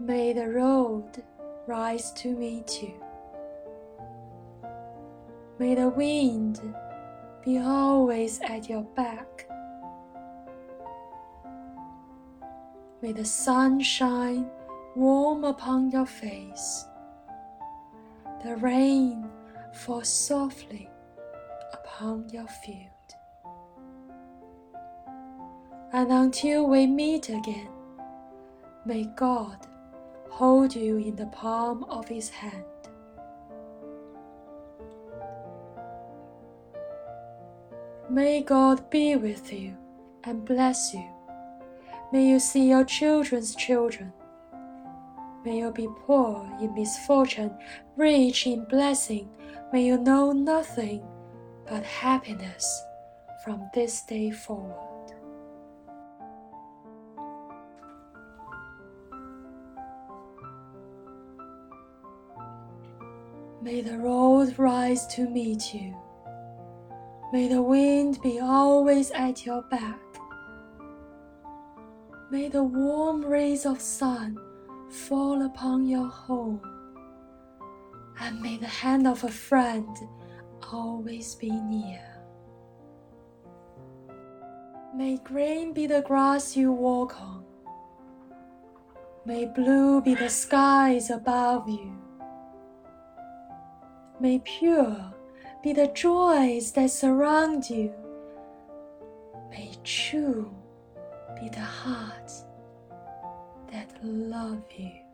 May the road rise to meet you. May the wind be always at your back. May the sun shine warm upon your face. The rain fall softly upon your field. And until we meet again, may God hold you in the palm of his hand. May God be with you and bless you. May you see your children's children. May you be poor in misfortune, rich in blessing. May you know nothing but happiness from this day forward. May the road rise to meet you. May the wind be always at your back. May the warm rays of sun fall upon your home. And may the hand of a friend always be near. May green be the grass you walk on. May blue be the skies above you. May pure be the joys that surround you. May true be the hearts that love you.